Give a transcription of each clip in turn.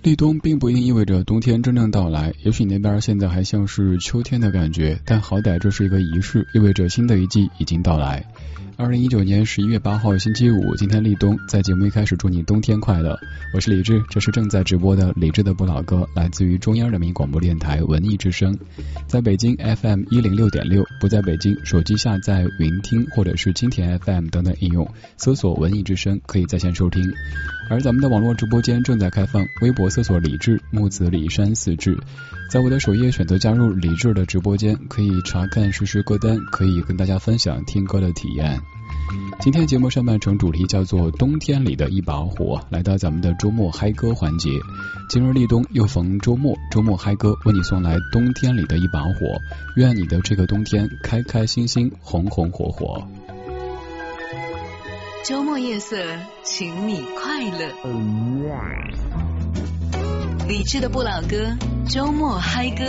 立冬并不一定意味着冬天真正到来，也许你那边现在还像是秋天的感觉，但好歹这是一个仪式，意味着新的一季已经到来。二零一九年十一月八号星期五，今天立冬，在节目一开始祝你冬天快乐。我是李志，这是正在直播的李志的不老歌，来自于中央人民广播电台文艺之声，在北京 FM 一零六点六，不在北京，手机下载云听或者是蜻蜓 FM 等等应用，搜索文艺之声可以在线收听。而咱们的网络直播间正在开放，微博搜索李志木子李山四志，在我的首页选择加入李志的直播间，可以查看实时歌单，可以跟大家分享听歌的体验。今天节目上半程主题叫做冬天里的一把火，来到咱们的周末嗨歌环节。今日立冬又逢周末，周末嗨歌为你送来冬天里的一把火，愿你的这个冬天开开心心，红红火火。周末夜色，请你快乐。理智的不老歌，周末嗨歌。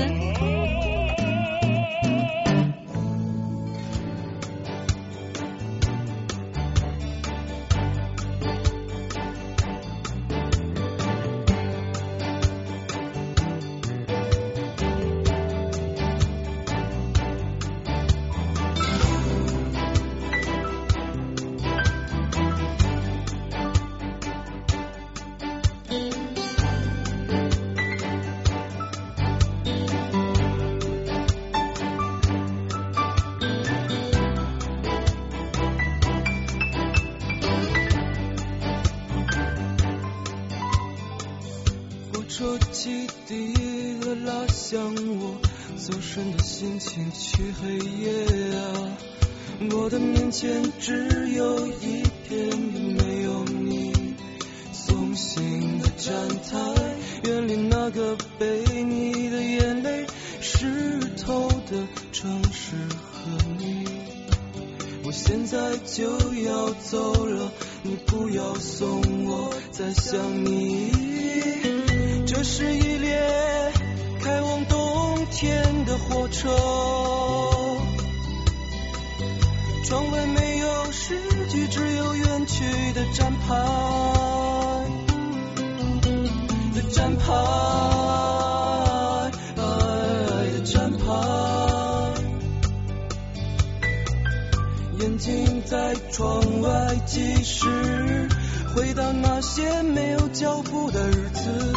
窗外计时，回到那些没有脚步的日子。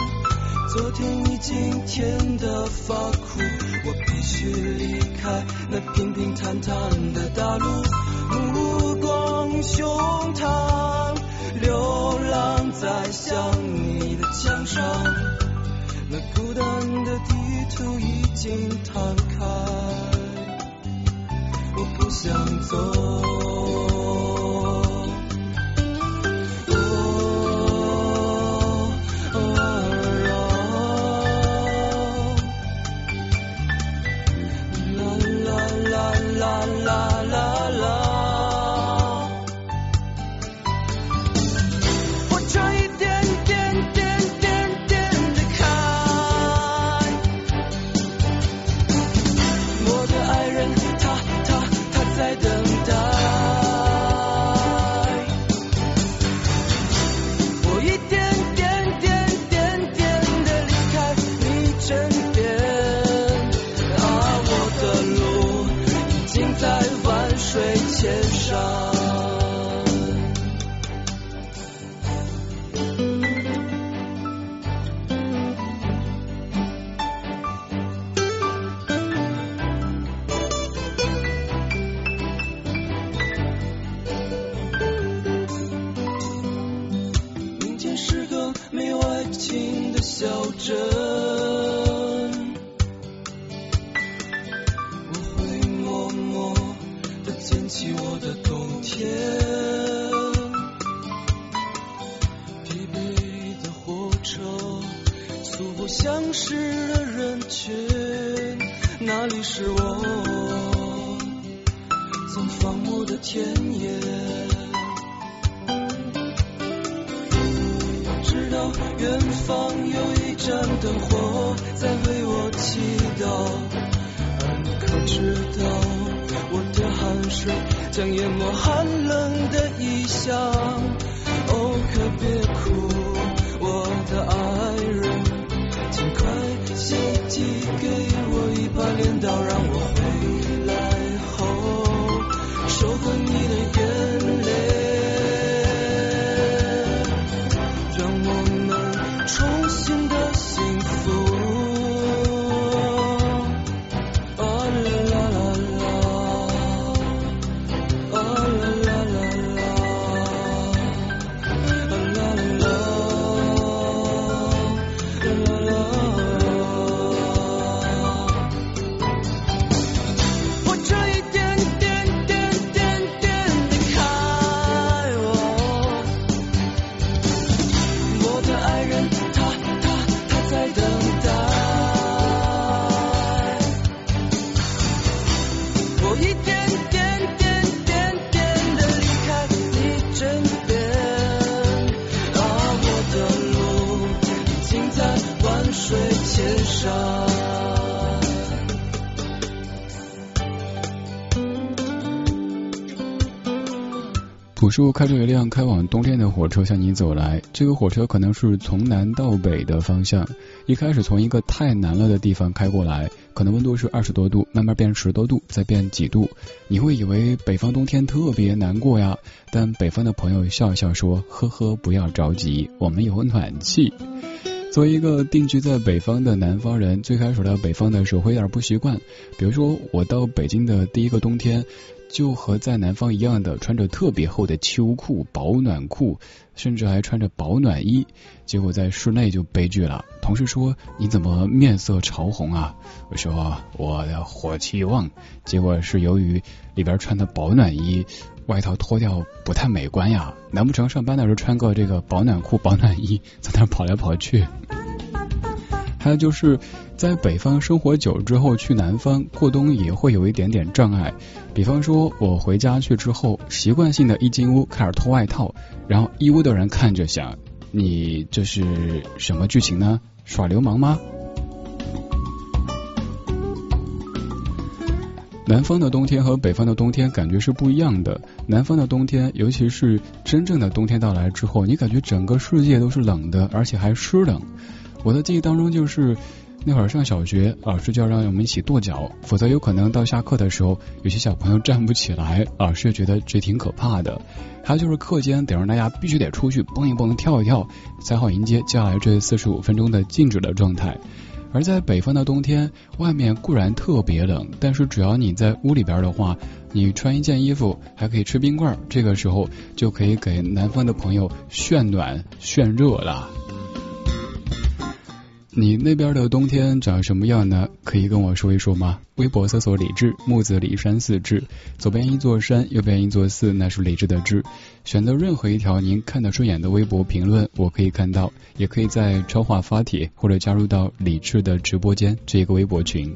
昨天已经甜得发苦我必须离开那平平坦坦的大陆，目光胸膛，流浪在想你的墙上那孤单的地图已经摊开我不想走。笑着叔开着一辆开往冬天的火车向你走来，这个火车可能是从南到北的方向。一开始从一个太南了的地方开过来，可能温度是二十多度，慢慢变十多度，再变几度。你会以为北方冬天特别难过呀，但北方的朋友笑笑说：“呵呵，不要着急，我们有暖气。”作为一个定居在北方的南方人，最开始到北方的时候会有点不习惯。比如说，我到北京的第一个冬天。就和在南方一样的，穿着特别厚的秋裤、保暖裤，甚至还穿着保暖衣，结果在室内就悲剧了。同事说：“你怎么面色潮红啊？”我说：“我的火气旺。”结果是由于里边穿的保暖衣，外套脱掉不太美观呀。难不成上班的时候穿个这个保暖裤、保暖衣，在那跑来跑去？还有就是在北方生活久之后，去南方过冬也会有一点点障碍。比方说，我回家去之后，习惯性的一进屋开始脱外套，然后一屋的人看着想：你这是什么剧情呢？耍流氓吗？南方的冬天和北方的冬天感觉是不一样的。南方的冬天，尤其是真正的冬天到来之后，你感觉整个世界都是冷的，而且还湿冷。我的记忆当中就是那会儿上小学，老师就要让我们一起跺脚，否则有可能到下课的时候，有些小朋友站不起来，老师觉得这挺可怕的。还有就是课间得让大家必须得出去蹦一蹦、跳一跳，才好迎接接下来这四十五分钟的静止的状态。而在北方的冬天，外面固然特别冷，但是只要你在屋里边的话，你穿一件衣服还可以吃冰棍儿，这个时候就可以给南方的朋友炫暖炫热了。你那边的冬天长什么样呢？可以跟我说一说吗？微博搜索李志，木子李山寺志，左边一座山，右边一座寺，那是李志的志。选择任何一条您看得顺眼的微博评论，我可以看到，也可以在超话发帖或者加入到李志的直播间这个微博群。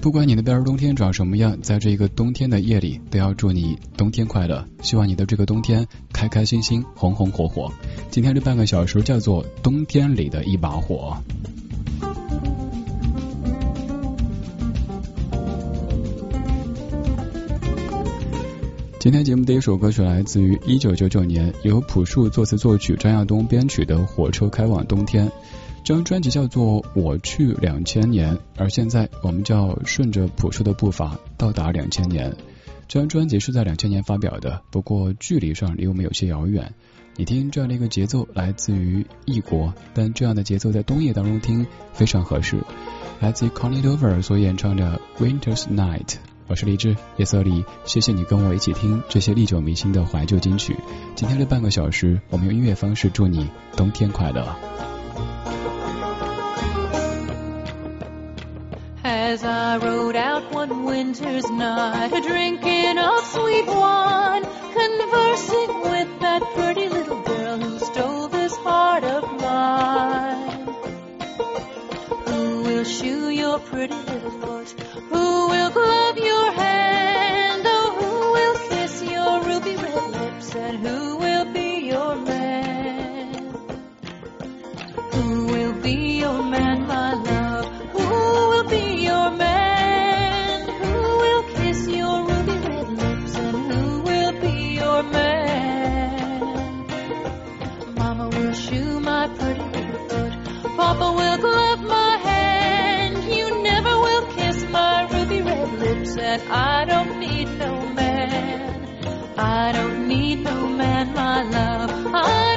不管你那边儿冬天长什么样，在这个冬天的夜里，都要祝你冬天快乐。希望你的这个冬天开开心心，红红火火。今天这半个小时叫做冬天里的一把火。今天节目的一首歌曲来自于一九九九年由朴树作词作曲、张亚东编曲的《火车开往冬天》。这张专辑叫做《我去两千年》，而现在我们就要顺着朴树的步伐到达两千年。这张专辑是在两千年发表的，不过距离上离我们有些遥远。你听这样的一个节奏，来自于异国，但这样的节奏在冬夜当中听非常合适。来自于 Connie Dover 所演唱的《Winter's Night》。我是李志，夜色里，谢谢你跟我一起听这些历久弥新的怀旧金曲。今天这半个小时，我们用音乐方式祝你冬天快乐。As I rode out one winter's night, drinking of sweet wine, conversing with that pretty little girl who stole this heart of will shoe your pretty little foot? Who will glove your hand? Oh, who will kiss your ruby red lips? And who will be your man? Who will be your man, my love? Who will be your man? Who will kiss your ruby red lips? And who will be your man? Mama will shoe my pretty little foot. Papa will glove my And I don't need no man. I don't need no man, my love. I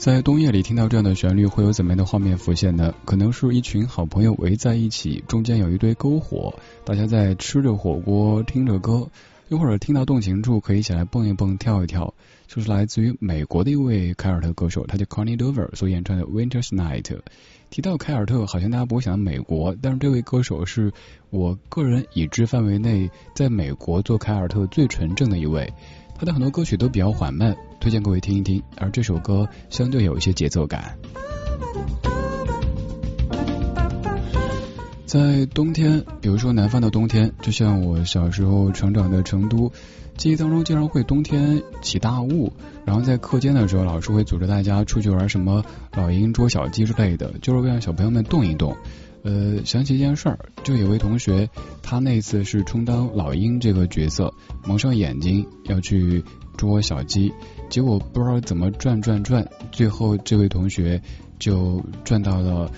在冬夜里听到这样的旋律，会有怎么样的画面浮现呢？可能是一群好朋友围在一起，中间有一堆篝火，大家在吃着火锅，听着歌，又或者听到动情处，可以一起来蹦一蹦，跳一跳。就是来自于美国的一位凯尔特歌手，他叫 Connie Dover 所演唱的《Winter's Night》。提到凯尔特，好像大家不会想到美国，但是这位歌手是我个人已知范围内在美国做凯尔特最纯正的一位。他的很多歌曲都比较缓慢，推荐各位听一听。而这首歌相对有一些节奏感。在冬天，比如说南方的冬天，就像我小时候成长的成都，记忆当中经常会冬天起大雾，然后在课间的时候，老师会组织大家出去玩什么老鹰捉小鸡之类的，就是为了让小朋友们动一动。呃，想起一件事儿，就有位同学，他那次是充当老鹰这个角色，蒙上眼睛要去捉小鸡，结果不知道怎么转转转，最后这位同学就转到了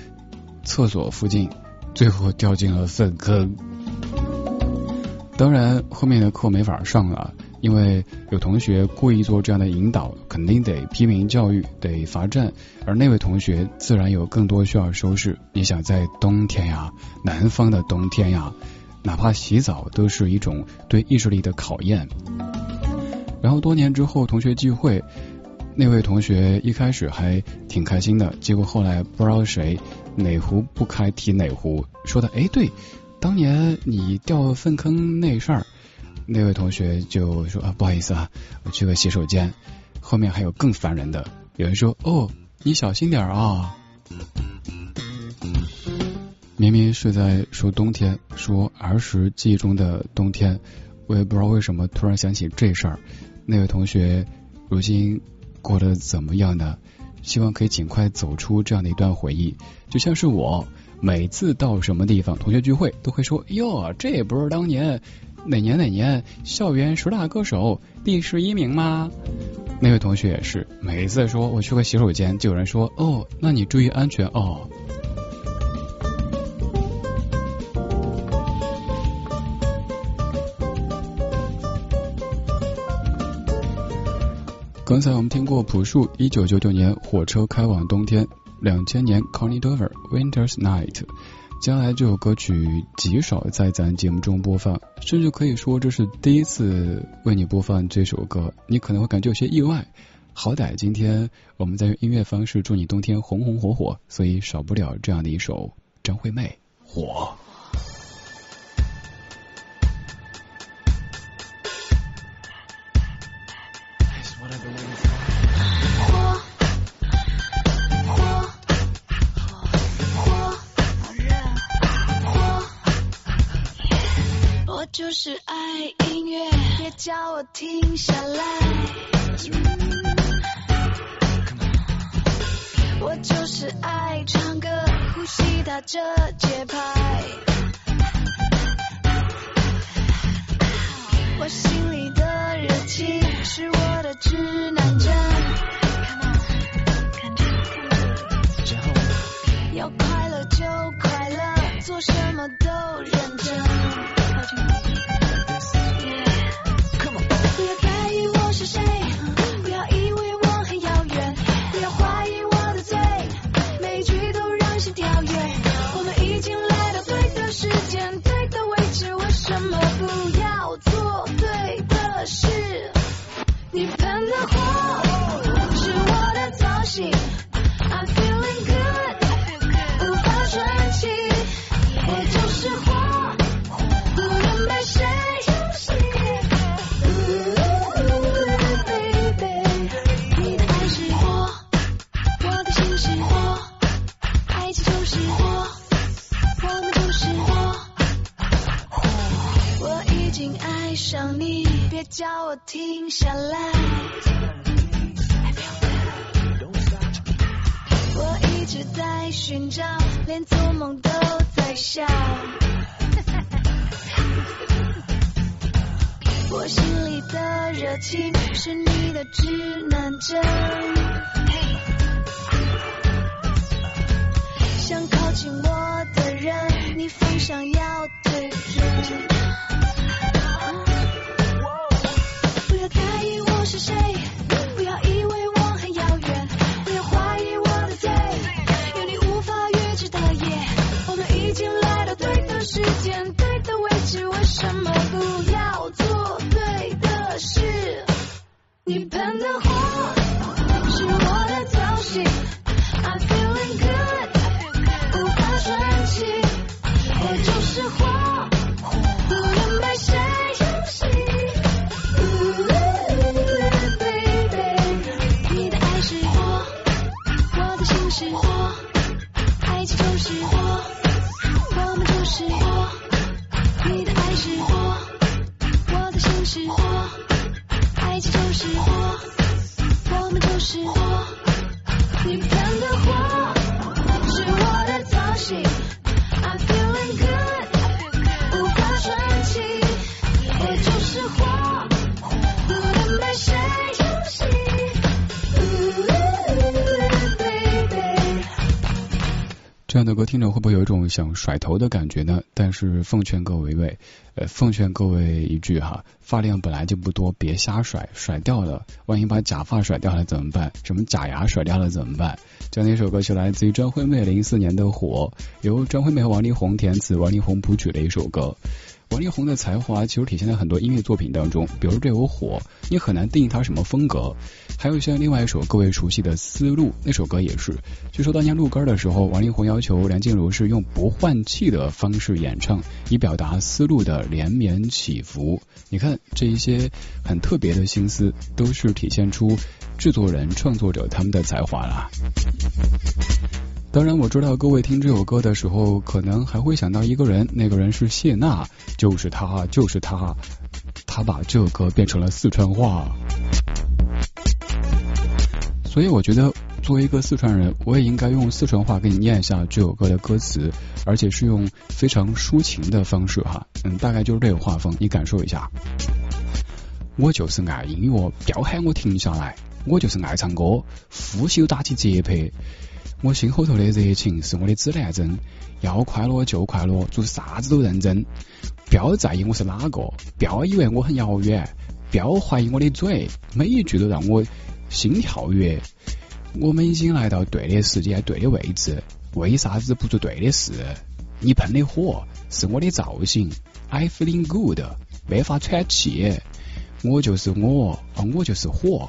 厕所附近，最后掉进了粪坑。当然，后面的课没法上了。因为有同学故意做这样的引导，肯定得批评教育，得罚站，而那位同学自然有更多需要收拾。你想在冬天呀，南方的冬天呀，哪怕洗澡都是一种对意志力的考验。然后多年之后同学聚会，那位同学一开始还挺开心的，结果后来不知道谁哪壶不开提哪壶，说的哎对，当年你掉粪坑那事儿。那位同学就说啊，不好意思啊，我去个洗手间。后面还有更烦人的，有人说哦，你小心点啊。明明是在说冬天，说儿时记忆中的冬天，我也不知道为什么突然想起这事儿。那位同学如今过得怎么样呢？希望可以尽快走出这样的一段回忆。就像是我每次到什么地方同学聚会，都会说哟，这也不是当年。哪年哪年校园十大歌手第十一名吗？那位同学也是，每一次说我去个洗手间，就有人说哦，那你注意安全哦。刚才我们听过朴树一九九九年火车开往冬天，两千年 Connie Dover Winter's Night。将来这首歌曲极少在咱节目中播放，甚至可以说这是第一次为你播放这首歌，你可能会感觉有些意外。好歹今天我们在用音乐方式祝你冬天红红火火，所以少不了这样的一首张惠妹《火》。叫我停下来。我就是爱唱歌，呼吸打着节拍。我心里的热情是我的指南针。要快乐就快乐，做什么都认真。想你，别叫我停下来。我一直在寻找，连做梦都在笑。我心里的热情，是你的指南针。想靠近我的人，你方向要对准。是谁？不要以为这样的歌听着会不会有一种想甩头的感觉呢？但是奉劝各位位，呃，奉劝各位一句哈，发量本来就不多，别瞎甩，甩掉了，万一把假发甩掉了怎么办？什么假牙甩掉了怎么办？这样的一首歌曲来自于张惠妹零四年的火，由张惠妹和王力宏填词，王力宏谱曲的一首歌。王力宏的才华其实体现在很多音乐作品当中，比如这首《火》，你很难定义他什么风格。还有像另外一首各位熟悉的《思路》，那首歌也是。据说当年录歌的时候，王力宏要求梁静茹是用不换气的方式演唱，以表达思路的连绵起伏。你看这一些很特别的心思，都是体现出制作人、创作者他们的才华啦。当然，我知道各位听这首歌的时候，可能还会想到一个人，那个人是谢娜，就是她，就是她，她把这首歌变成了四川话。所以我觉得，作为一个四川人，我也应该用四川话给你念一下这首歌的歌词，而且是用非常抒情的方式哈，嗯，大概就是这个画风，你感受一下。我就是爱音乐，不要喊我停下来，我就是爱唱歌，呼吸打起节拍。我心后头的热情是我的指南针，要快乐就快乐，做啥子都认真。不要在意我是哪个，不要以为我很遥远，不要怀疑我的嘴，每一句都让我心跳跃。我们已经来到对的时间、对的位置，为啥子不做对的事？你喷的火是我的造型，I feeling good，没法喘气。我就是我，我就是火，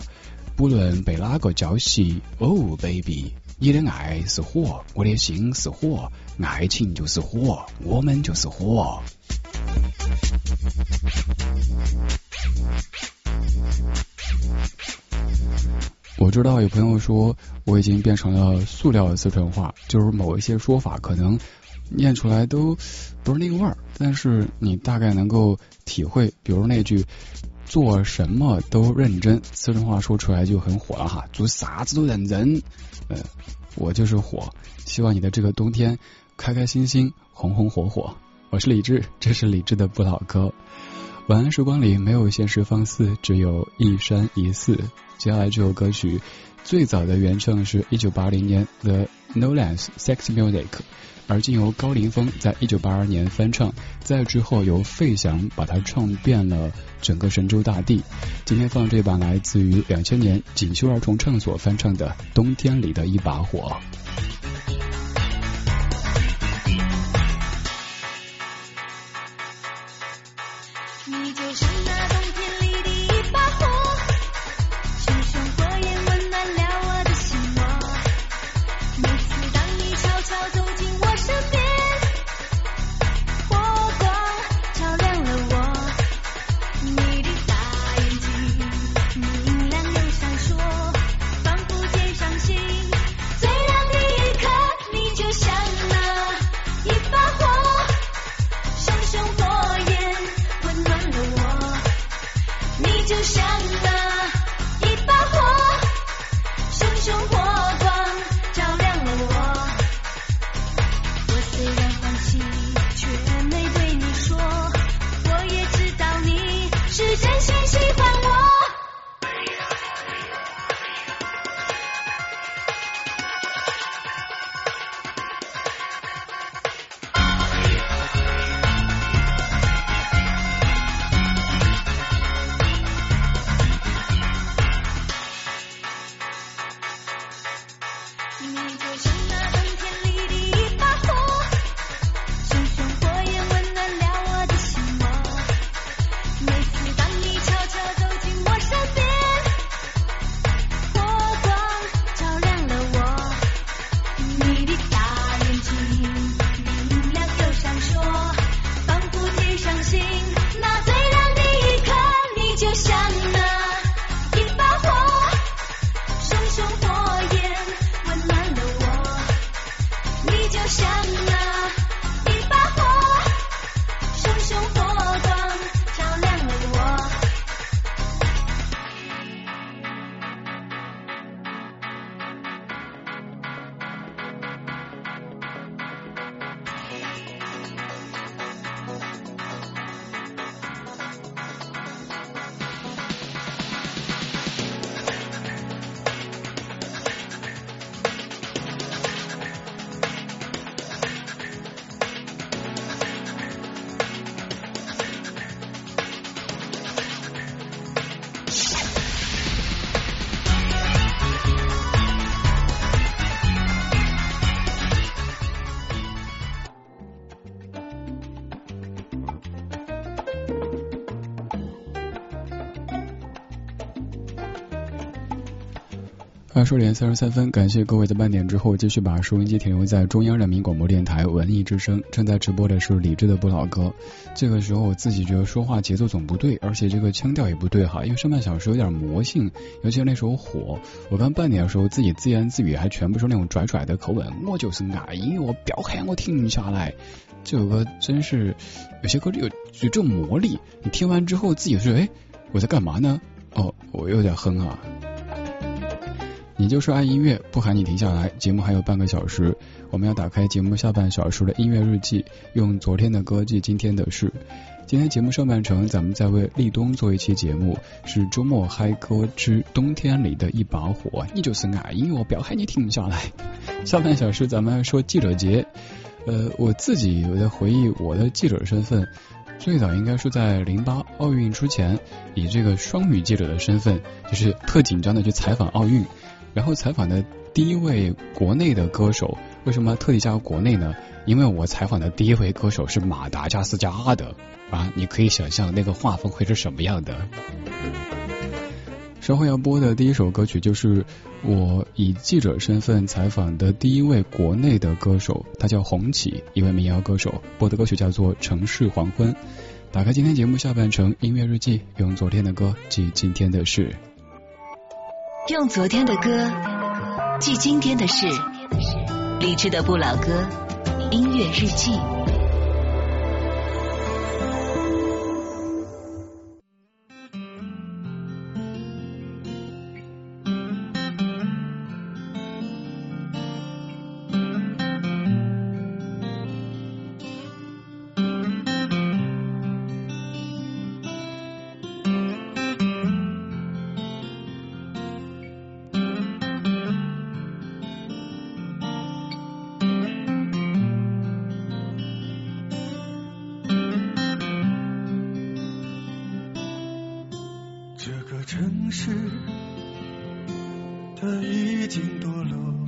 不论被哪个浇熄。Oh baby，你的爱是火，我的心是火，爱情就是火，我们就是火。我知道有朋友说我已经变成了塑料的四川话，就是某一些说法可能念出来都不是那个味儿，但是你大概能够体会，比如那句做什么都认真，四川话说出来就很火了哈，做啥子都认真。呃，我就是火，希望你的这个冬天开开心心，红红火火。我是李志，这是李志的不老歌。晚安时光里没有现实放肆，只有一山一寺。接下来这首歌曲最早的原唱是一九八零年 The Nolan's Sex Music，而经由高凌风在一九八二年翻唱，再之后由费翔把它唱遍了整个神州大地。今天放这版来自于两千年锦绣儿童唱所翻唱的《冬天里的一把火》。好想啊。二十点三十三分，感谢各位的半点之后，继续把收音机停留在中央人民广播电台文艺之声。正在直播的是李志的不老歌。这个时候我自己觉得说话节奏总不对，而且这个腔调也不对哈，因为上半小时有点魔性，尤其是那首火。我刚半点的时候自己自言自语，还全部是那种拽拽的口吻。我就是爱音乐，不要喊我停下来。这首歌真是有些歌有有这种魔力，你听完之后自己说，哎，我在干嘛呢？哦，我有点哼啊。你就是爱音乐，不喊你停下来。节目还有半个小时，我们要打开节目下半小时的音乐日记，用昨天的歌记今天的事。今天节目上半程，咱们在为立冬做一期节目，是周末嗨歌之冬天里的一把火。你就是爱音乐，不要喊你停下来。下半小时咱们说记者节。呃，我自己有在回忆我的记者身份，最早应该是在零八奥运之前，以这个双语记者的身份，就是特紧张的去采访奥运。然后采访的第一位国内的歌手。为什么特地加入国内呢？因为我采访的第一位歌手是马达加斯加的啊，你可以想象那个画风会是什么样的。稍后要播的第一首歌曲就是我以记者身份采访的第一位国内的歌手，他叫红旗，一位民谣歌手。播的歌曲叫做《城市黄昏》。打开今天节目下半程音乐日记，用昨天的歌记今天的事。用昨天的歌记今天的事。理智的不老歌，音乐日记。城市它已经堕落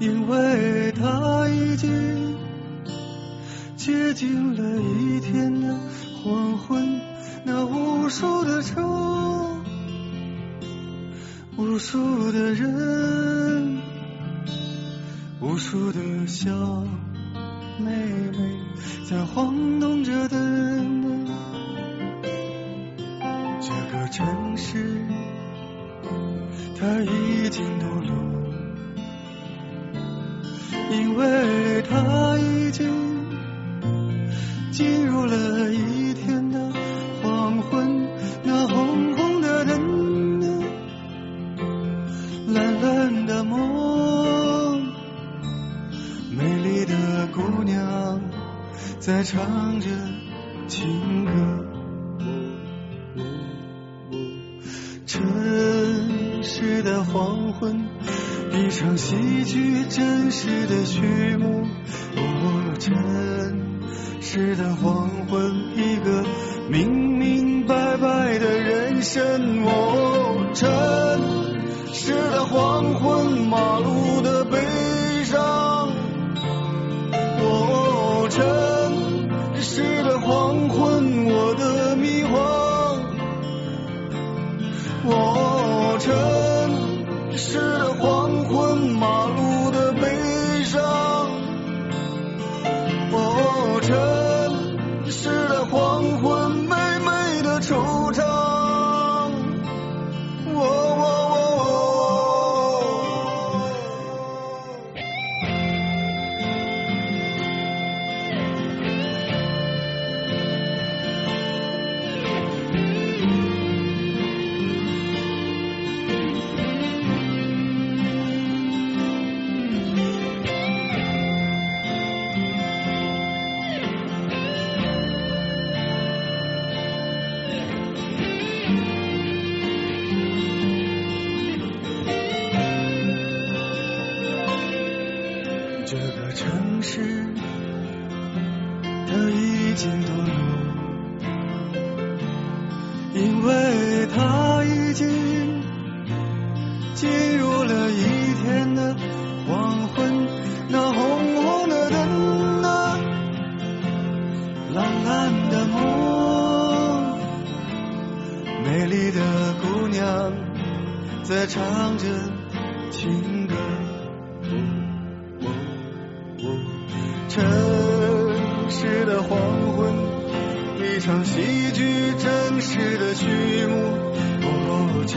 因为它已经接近了一天的黄昏那无数的车无数的人无数的小妹妹在晃动着灯。他已经堕落，因为他已。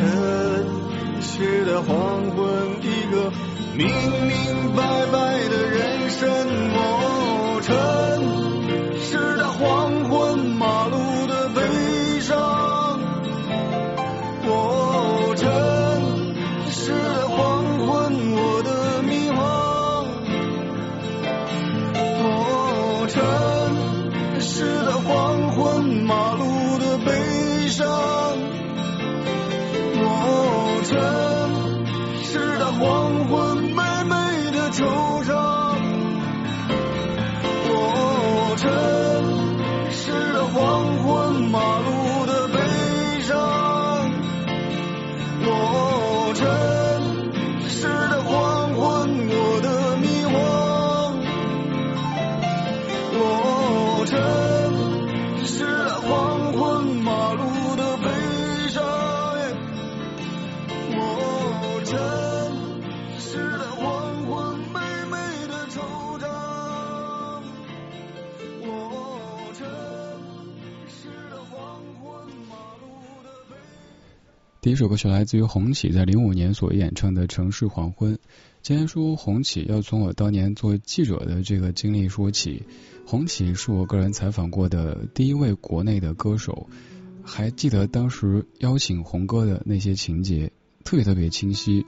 城市的黄昏，一个明明白白的人生梦。城市的黄。第一首歌曲来自于红旗在零五年所演唱的《城市黄昏》。今天说红旗，要从我当年做记者的这个经历说起。红旗是我个人采访过的第一位国内的歌手，还记得当时邀请红哥的那些情节，特别特别清晰。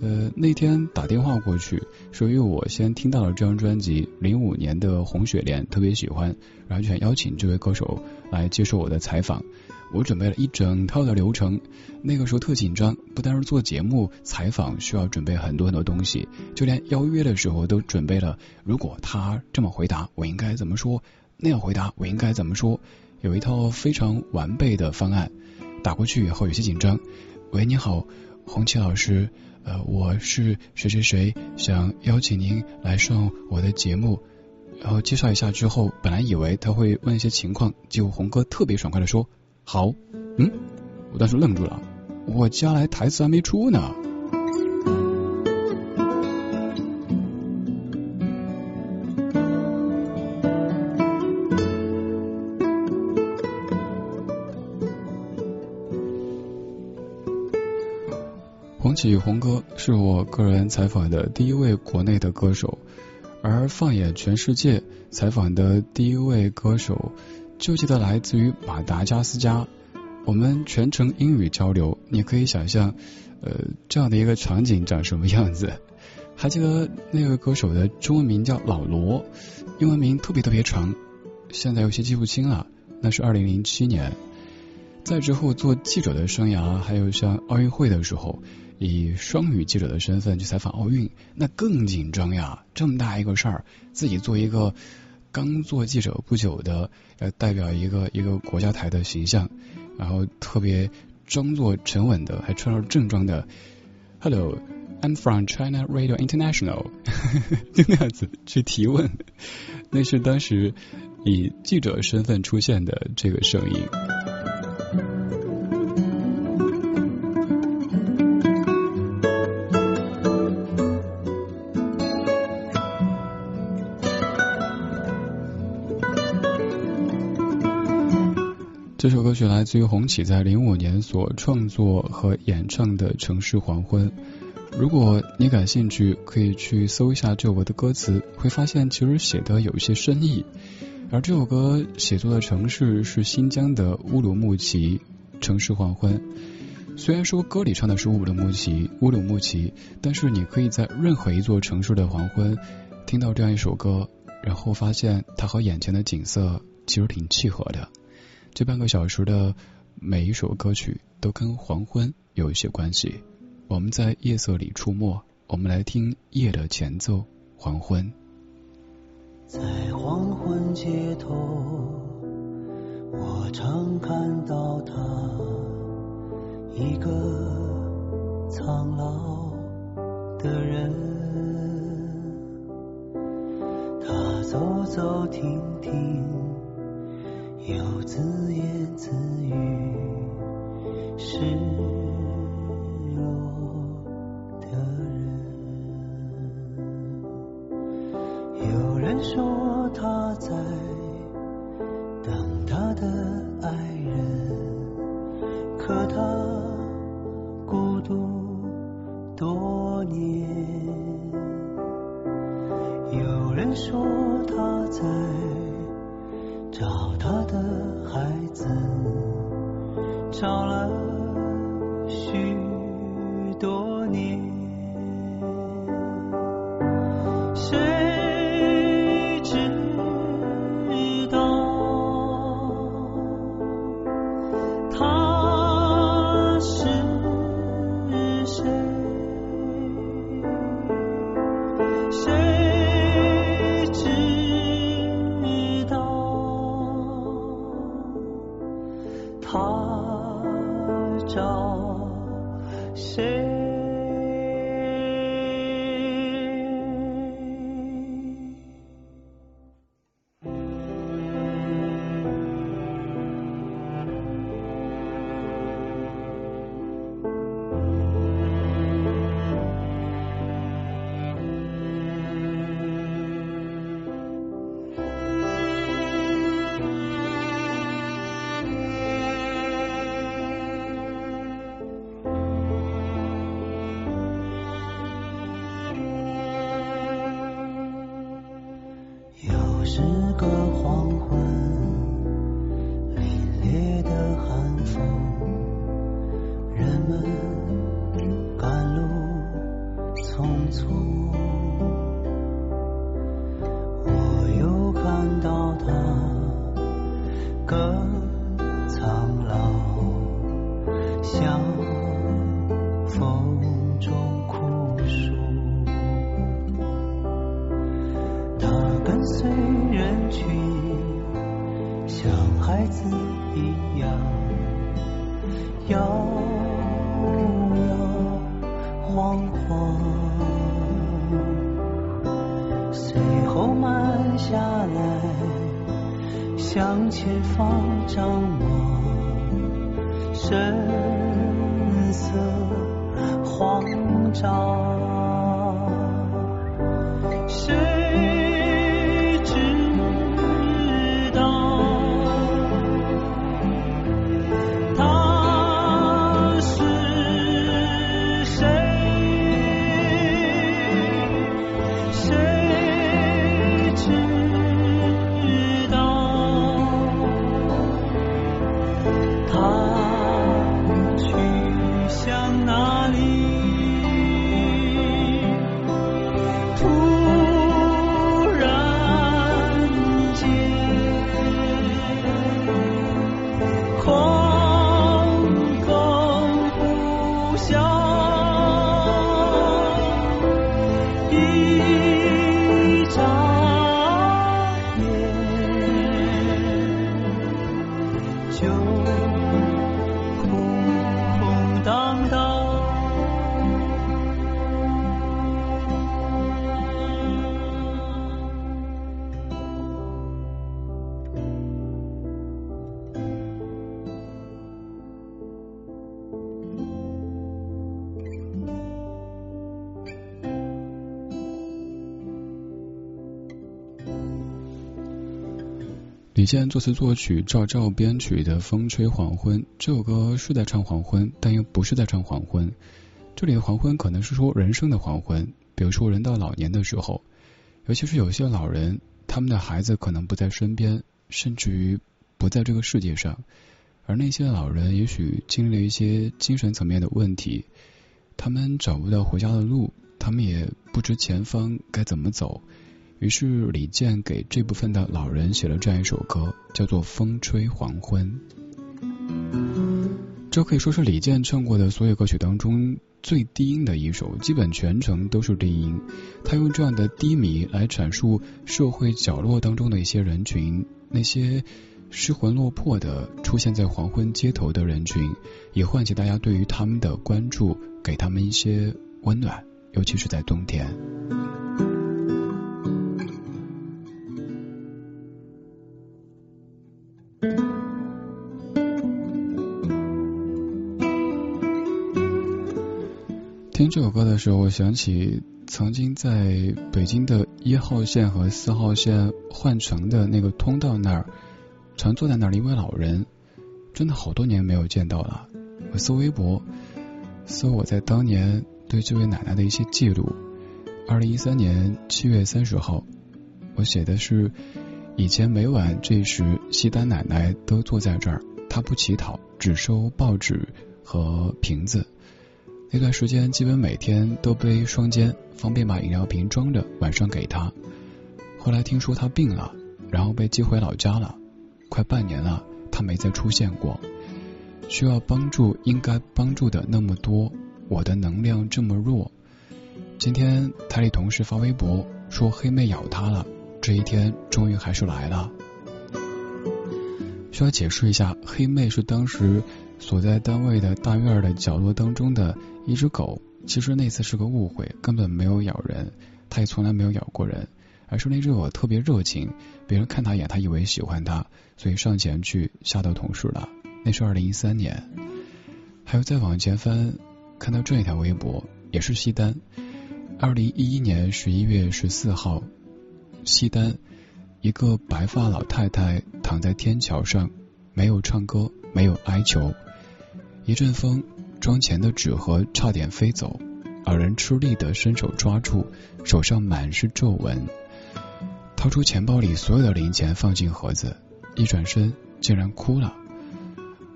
呃，那天打电话过去，是因为我先听到了这张专辑，零五年的《红雪莲》，特别喜欢，然后就想邀请这位歌手来接受我的采访。我准备了一整套的流程，那个时候特紧张，不单是做节目采访需要准备很多很多东西，就连邀约的时候都准备了。如果他这么回答，我应该怎么说？那样回答，我应该怎么说？有一套非常完备的方案。打过去以后有些紧张。喂，你好，红旗老师。呃，我是谁谁谁，想邀请您来上我的节目，然后介绍一下之后，本来以为他会问一些情况，结果红哥特别爽快的说好，嗯，我当时愣住了，我加来台词还没出呢。红起红哥是我个人采访的第一位国内的歌手，而放眼全世界，采访的第一位歌手就记得来自于马达加斯加。我们全程英语交流，你可以想象，呃，这样的一个场景长什么样子？还记得那个歌手的中文名叫老罗，英文名特别特别长，现在有些记不清了。那是二零零七年，在之后做记者的生涯，还有像奥运会的时候。以双语记者的身份去采访奥运，那更紧张呀！这么大一个事儿，自己做一个刚做记者不久的，呃代表一个一个国家台的形象，然后特别装作沉稳的，还穿着正装的，Hello，I'm from China Radio International，就那样子去提问，那是当时以记者身份出现的这个声音。这首歌曲来自于红旗在零五年所创作和演唱的《城市黄昏》。如果你感兴趣，可以去搜一下这首歌的歌词，会发现其实写的有一些深意。而这首歌写作的城市是新疆的乌鲁木齐，《城市黄昏》。虽然说歌里唱的是乌鲁木齐，乌鲁木齐，但是你可以在任何一座城市的黄昏听到这样一首歌，然后发现它和眼前的景色其实挺契合的。这半个小时的每一首歌曲都跟黄昏有一些关系。我们在夜色里出没，我们来听夜的前奏。黄昏，在黄昏街头，我常看到他，一个苍老的人，他走走停停。有自言自语，是。个黄昏。先作词作曲，赵照编曲的《风吹黄昏》这首歌是在唱黄昏，但又不是在唱黄昏。这里的黄昏可能是说人生的黄昏，比如说人到老年的时候，尤其是有些老人，他们的孩子可能不在身边，甚至于不在这个世界上，而那些老人也许经历了一些精神层面的问题，他们找不到回家的路，他们也不知前方该怎么走。于是李健给这部分的老人写了这样一首歌，叫做《风吹黄昏》。这可以说是李健唱过的所有歌曲当中最低音的一首，基本全程都是低音。他用这样的低迷来阐述社会角落当中的一些人群，那些失魂落魄的出现在黄昏街头的人群，也唤起大家对于他们的关注，给他们一些温暖，尤其是在冬天。这首歌的时候，我想起曾经在北京的一号线和四号线换乘的那个通道那儿，常坐在那儿的一位老人，真的好多年没有见到了。我搜微博，搜我在当年对这位奶奶的一些记录。二零一三年七月三十号，我写的是以前每晚这时，西单奶奶都坐在这儿，她不乞讨，只收报纸和瓶子。那段时间，基本每天都背双肩，方便把饮料瓶装着，晚上给他。后来听说他病了，然后被寄回老家了，快半年了，他没再出现过。需要帮助，应该帮助的那么多，我的能量这么弱。今天台里同事发微博说黑妹咬他了，这一天终于还是来了。需要解释一下，黑妹是当时。所在单位的大院的角落当中的一只狗，其实那次是个误会，根本没有咬人，它也从来没有咬过人，而是那只狗特别热情，别人看它一眼，他以为喜欢它，所以上前去吓到同事了。那是二零一三年，还有再往前翻，看到这一条微博，也是西单，二零一一年十一月十四号，西单一个白发老太太躺在天桥上，没有唱歌，没有哀求。一阵风，装钱的纸盒差点飞走，老人吃力的伸手抓住，手上满是皱纹。掏出钱包里所有的零钱放进盒子，一转身竟然哭了。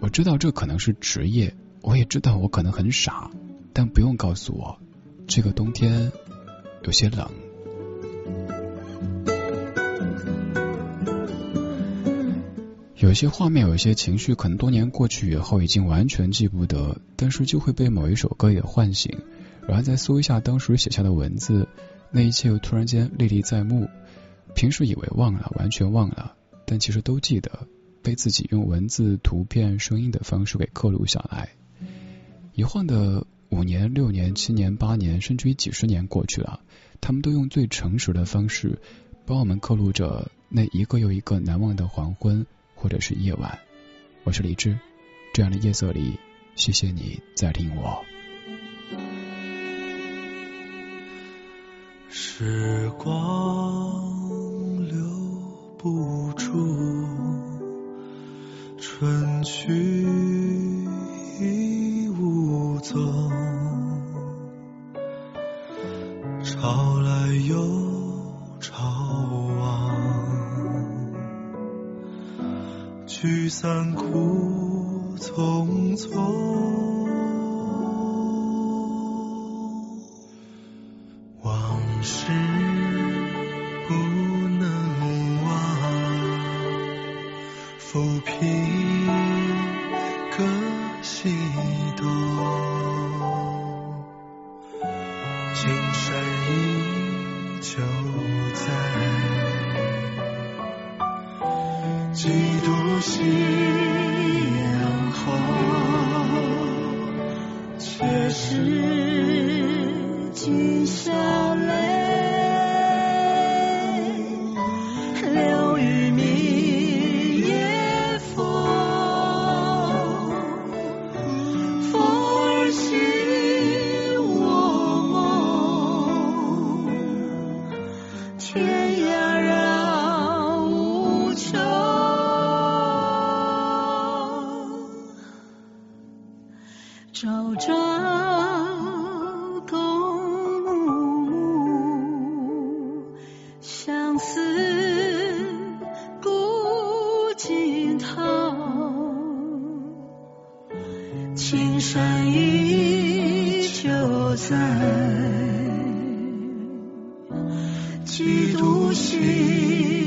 我知道这可能是职业，我也知道我可能很傻，但不用告诉我，这个冬天有些冷。有些画面，有些情绪，可能多年过去以后已经完全记不得，但是就会被某一首歌给唤醒，然后再搜一下当时写下的文字，那一切又突然间历历在目。平时以为忘了，完全忘了，但其实都记得，被自己用文字、图片、声音的方式给刻录下来。一晃的五年、六年、七年、八年，甚至于几十年过去了，他们都用最诚实的方式帮我们刻录着那一个又一个难忘的黄昏。或者是夜晚，我是李志。这样的夜色里，谢谢你在听我。时光留不住，春去尽头青山依旧在几度夕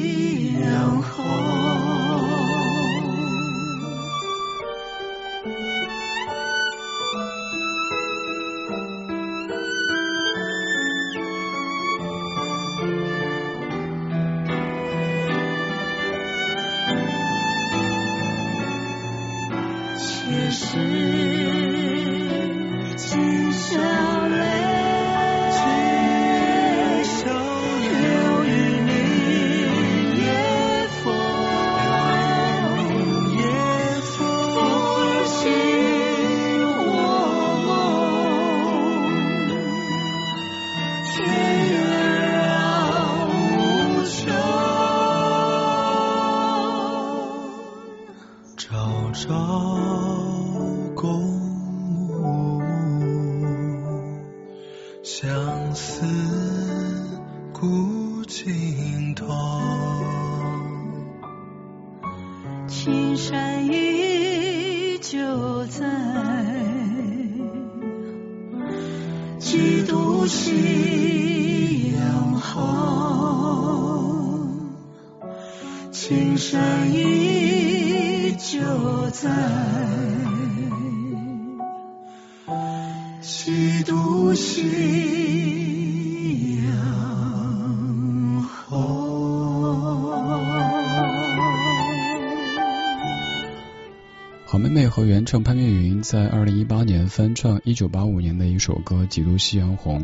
和原唱潘越云在二零一八年翻唱一九八五年的一首歌《几度夕阳红》。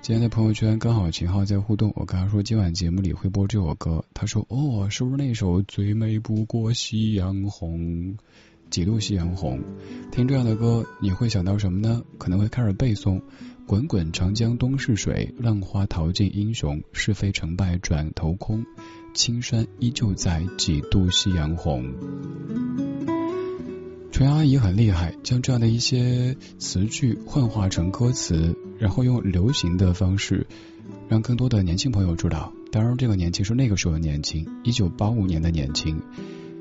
今天在朋友圈刚好秦昊在互动，我跟他说今晚节目里会播这首歌，他说哦，是不是那首最美不过夕阳红？几度夕阳红？听这样的歌你会想到什么呢？可能会开始背诵：滚滚长江东逝水，浪花淘尽英雄，是非成败转头空，青山依旧在，几度夕阳红。纯阿姨很厉害，将这样的一些词句幻化成歌词，然后用流行的方式，让更多的年轻朋友知道当然，这个年轻是那个时候的年轻，一九八五年的年轻。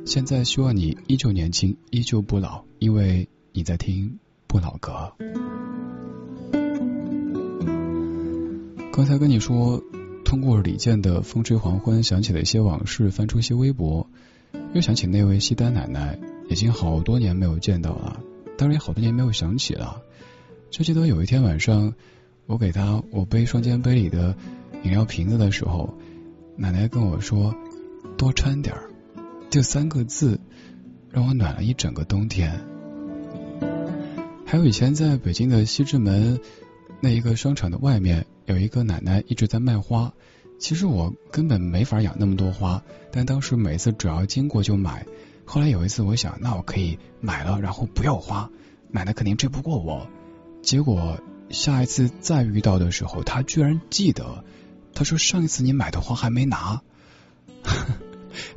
现在希望你依旧年轻，依旧不老，因为你在听不老歌。刚才跟你说，通过李健的《风吹黄昏》，想起了一些往事，翻出一些微博，又想起那位西单奶奶，已经好多年没有见到了，当然也好多年没有想起了。就记得有一天晚上，我给她我背双肩背里的饮料瓶子的时候，奶奶跟我说：“多穿点儿。”这三个字让我暖了一整个冬天。还有以前在北京的西直门那一个商场的外面。有一个奶奶一直在卖花，其实我根本没法养那么多花，但当时每次只要经过就买。后来有一次我想，那我可以买了，然后不要花，奶奶肯定追不过我。结果下一次再遇到的时候，她居然记得，她说上一次你买的花还没拿。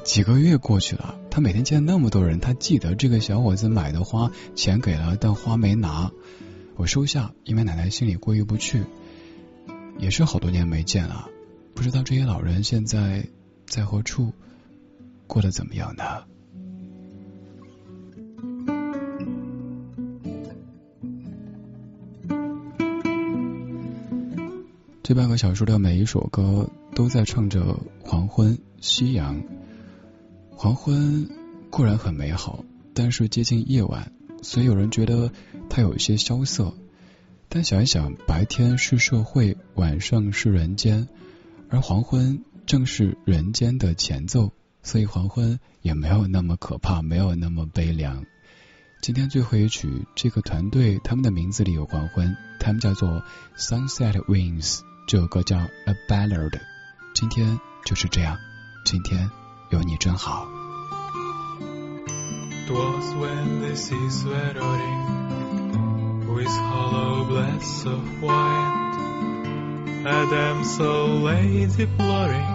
几个月过去了，他每天见那么多人，他记得这个小伙子买的花钱给了，但花没拿。我收下，因为奶奶心里过意不去。也是好多年没见了，不知道这些老人现在在何处，过得怎么样呢？这半个小时的每一首歌都在唱着黄昏、夕阳。黄昏固然很美好，但是接近夜晚，所以有人觉得它有一些萧瑟。但想一想，白天是社会，晚上是人间，而黄昏正是人间的前奏，所以黄昏也没有那么可怕，没有那么悲凉。今天最后一曲，这个团队他们的名字里有黄昏，他们叫做 Sunset Wings，这首歌叫 A Ballad。今天就是这样，今天 有你真好。with hollow blasts of white. A so lady blurring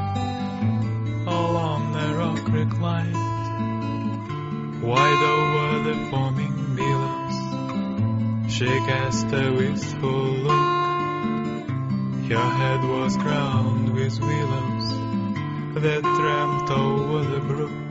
along the rock reclined, wide over the foaming billows. She cast a wistful look. Her head was crowned with willows that tramped over the brook.